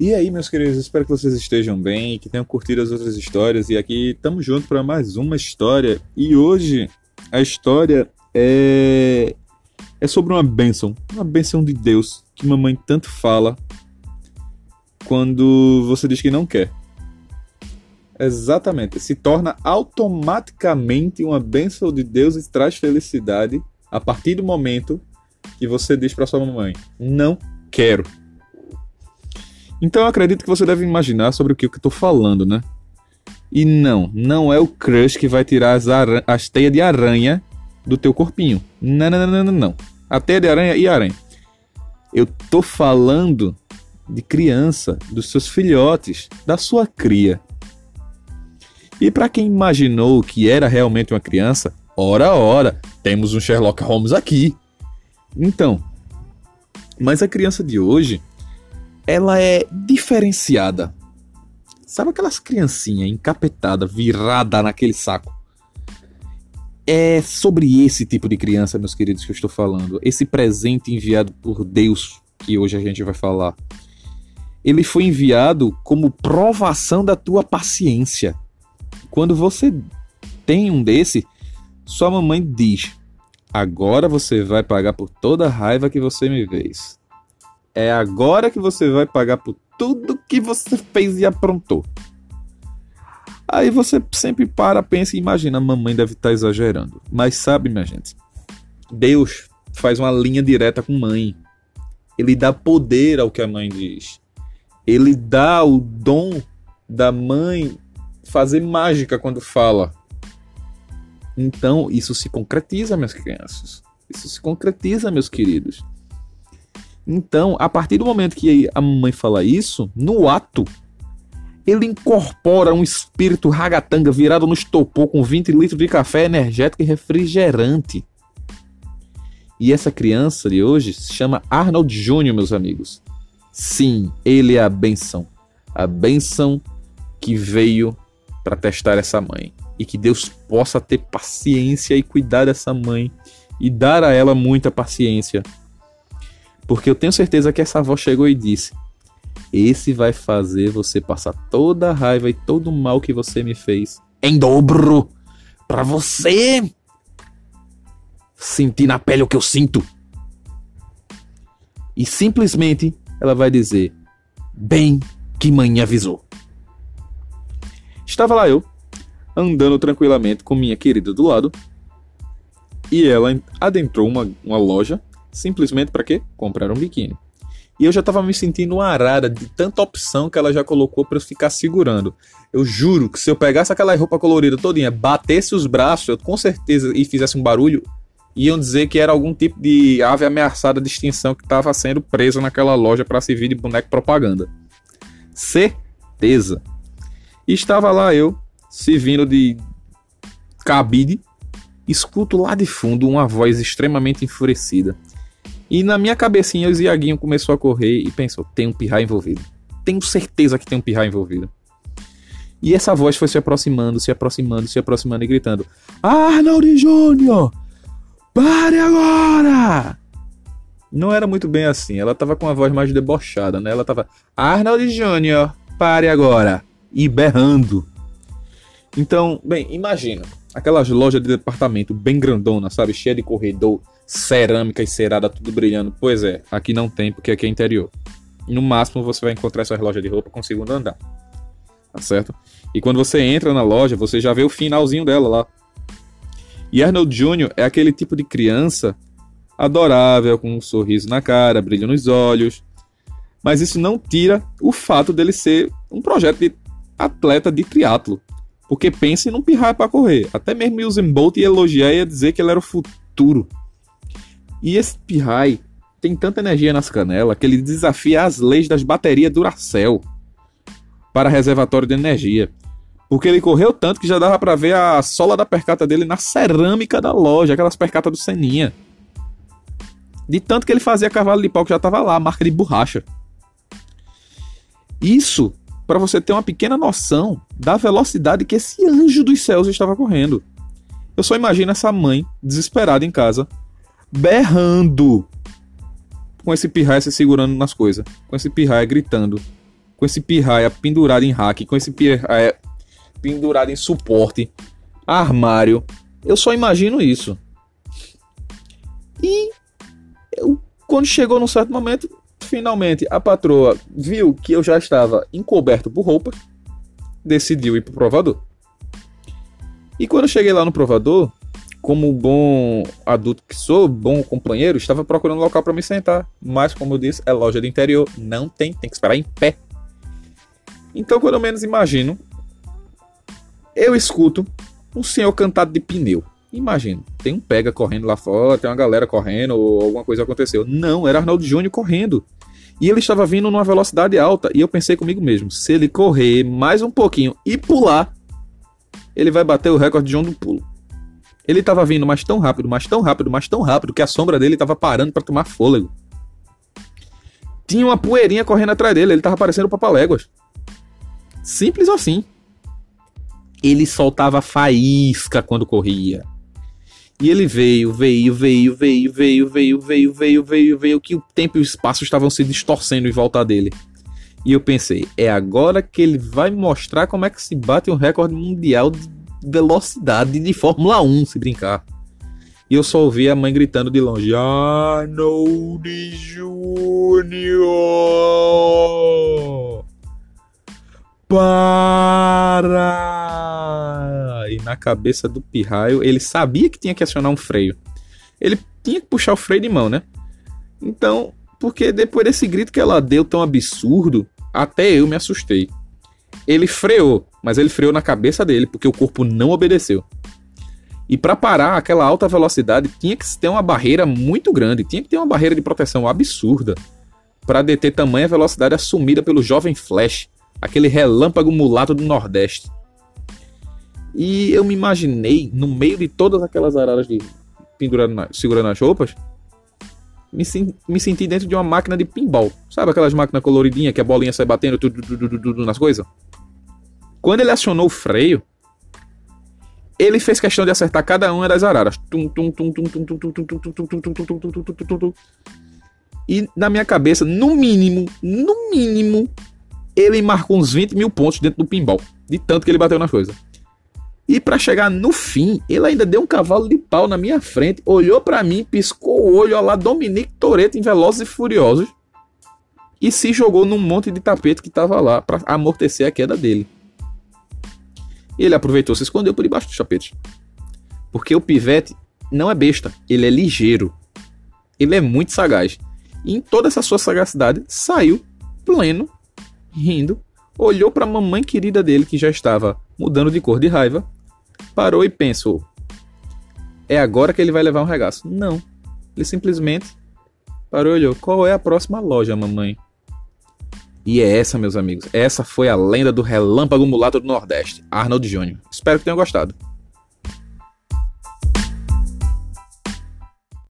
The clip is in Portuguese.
E aí, meus queridos, espero que vocês estejam bem, que tenham curtido as outras histórias. E aqui estamos juntos para mais uma história. E hoje a história é é sobre uma bênção, uma bênção de Deus que mamãe tanto fala quando você diz que não quer. Exatamente, se torna automaticamente uma bênção de Deus e traz felicidade a partir do momento que você diz para sua mamãe: "Não quero". Então eu acredito que você deve imaginar sobre o que eu estou falando, né? E não, não é o crush que vai tirar as, as teias de aranha do teu corpinho. Não, não, não, não, não. A teia de aranha e aranha. Eu tô falando de criança, dos seus filhotes, da sua cria. E para quem imaginou que era realmente uma criança, ora ora, temos um Sherlock Holmes aqui. Então, mas a criança de hoje ela é diferenciada. Sabe aquelas criancinhas encapetadas, virada naquele saco? É sobre esse tipo de criança, meus queridos, que eu estou falando. Esse presente enviado por Deus, que hoje a gente vai falar. Ele foi enviado como provação da tua paciência. Quando você tem um desse, sua mamãe diz: Agora você vai pagar por toda a raiva que você me fez. É agora que você vai pagar por tudo que você fez e aprontou. Aí você sempre para, pensa e imagina, a mamãe deve estar tá exagerando. Mas sabe, minha gente, Deus faz uma linha direta com mãe. Ele dá poder ao que a mãe diz. Ele dá o dom da mãe fazer mágica quando fala. Então, isso se concretiza, minhas crianças. Isso se concretiza, meus queridos. Então, a partir do momento que a mamãe fala isso, no ato, ele incorpora um espírito ragatanga virado no estopor com 20 litros de café energético e refrigerante. E essa criança de hoje se chama Arnold Júnior, meus amigos. Sim, ele é a benção. A benção que veio para testar essa mãe. E que Deus possa ter paciência e cuidar dessa mãe e dar a ela muita paciência porque eu tenho certeza que essa avó chegou e disse: Esse vai fazer você passar toda a raiva e todo o mal que você me fez em dobro para você sentir na pele o que eu sinto. E simplesmente ela vai dizer: Bem que mãe avisou. Estava lá eu, andando tranquilamente com minha querida do lado, e ela adentrou uma, uma loja simplesmente para quê? Comprar um biquíni. E eu já estava me sentindo uma arara de tanta opção que ela já colocou para eu ficar segurando. Eu juro que se eu pegasse aquela roupa colorida todinha, batesse os braços, eu com certeza e fizesse um barulho, iam dizer que era algum tipo de ave ameaçada de extinção que estava sendo presa naquela loja para servir de boneco propaganda. Certeza. E estava lá eu, servindo de cabide, escuto lá de fundo uma voz extremamente enfurecida. E na minha cabecinha, o Ziaguinho começou a correr e pensou: tem um pirra envolvido. Tenho certeza que tem um pirra envolvido. E essa voz foi se aproximando, se aproximando, se aproximando e gritando: Arnold Júnior! Pare agora! Não era muito bem assim, ela tava com a voz mais debochada, né? Ela tava: Arnold Júnior, pare agora! E berrando. Então, bem, imagina aquelas lojas de departamento bem grandona, sabe? Cheia de corredor cerâmica e cerada, tudo brilhando. Pois é, aqui não tem, porque aqui é interior. No máximo você vai encontrar essa loja de roupa com segundo andar. Tá certo? E quando você entra na loja, você já vê o finalzinho dela lá. E Arnold Jr. é aquele tipo de criança adorável, com um sorriso na cara, brilho nos olhos. Mas isso não tira o fato dele ser um projeto de atleta de triatlo. Porque pense num pirraia para correr. Até mesmo Usain Bolt ia elogiar e ia dizer que ele era o futuro e esse Pirrai tem tanta energia nas canelas que ele desafia as leis das baterias Duracell para reservatório de energia. Porque ele correu tanto que já dava para ver a sola da percata dele na cerâmica da loja, aquelas percatas do Seninha. De tanto que ele fazia cavalo de pau que já tava lá, marca de borracha. Isso para você ter uma pequena noção da velocidade que esse anjo dos céus estava correndo. Eu só imagino essa mãe desesperada em casa, berrando com esse pirraia se segurando nas coisas, com esse pirraia gritando: com esse pirraia pendurado em hack, com esse pirraia pendurado em suporte, armário. Eu só imagino isso. E eu, quando chegou num certo momento, finalmente a patroa viu que eu já estava encoberto por roupa, decidiu ir pro provador. E quando eu cheguei lá no provador, como bom adulto que sou, bom companheiro, estava procurando local para me sentar. Mas, como eu disse, é loja do interior, não tem, tem que esperar em pé. Então, quando eu menos imagino, eu escuto um senhor cantado de pneu. Imagina, tem um pega correndo lá fora, tem uma galera correndo, ou alguma coisa aconteceu. Não, era Arnaldo Júnior correndo. E ele estava vindo numa velocidade alta. E eu pensei comigo mesmo: se ele correr mais um pouquinho e pular, ele vai bater o recorde de João do pulo. Ele estava vindo mais tão rápido, mais tão rápido, mais tão rápido que a sombra dele estava parando para tomar fôlego. Tinha uma poeirinha correndo atrás dele, ele estava parecendo papaléguas. Simples assim. Ele soltava faísca quando corria. E ele veio, veio, veio, veio, veio, veio, veio, veio, veio, veio, que o tempo e o espaço estavam se distorcendo em volta dele. E eu pensei, é agora que ele vai mostrar como é que se bate um recorde mundial de velocidade de Fórmula 1, se brincar. E eu só ouvi a mãe gritando de longe: Arnold Júnior! Para! E na cabeça do pirraio, ele sabia que tinha que acionar um freio. Ele tinha que puxar o freio de mão, né? Então, porque depois desse grito que ela deu tão absurdo, até eu me assustei. Ele freou, mas ele freou na cabeça dele porque o corpo não obedeceu. E para parar aquela alta velocidade tinha que ter uma barreira muito grande, tinha que ter uma barreira de proteção absurda para deter tamanha velocidade assumida pelo jovem Flash, aquele relâmpago mulato do Nordeste. E eu me imaginei, no meio de todas aquelas araras de pendurado na, segurando as roupas, me, me senti dentro de uma máquina de pinball. Sabe aquelas máquinas coloridinhas que a bolinha sai batendo tudo, tudo nas coisas? Quando ele acionou o freio, ele fez questão de acertar cada uma das araras. E na minha cabeça, no mínimo, no mínimo, ele marcou uns 20 mil pontos dentro do pinball. De tanto que ele bateu nas coisas. E para chegar no fim, ele ainda deu um cavalo de pau na minha frente, olhou para mim, piscou o olho, lá Dominique Toretto em Velozes e Furiosos e se jogou num monte de tapete que tava lá para amortecer a queda dele. Ele aproveitou, se escondeu por debaixo do tapete. Porque o pivete não é besta, ele é ligeiro. Ele é muito sagaz. E em toda essa sua sagacidade, saiu pleno, rindo, olhou para a mamãe querida dele que já estava mudando de cor de raiva parou e pensou: é agora que ele vai levar um regaço? Não. Ele simplesmente parou e olhou: qual é a próxima loja, mamãe? E é essa, meus amigos. Essa foi a lenda do relâmpago mulato do Nordeste, Arnold Júnior. Espero que tenham gostado.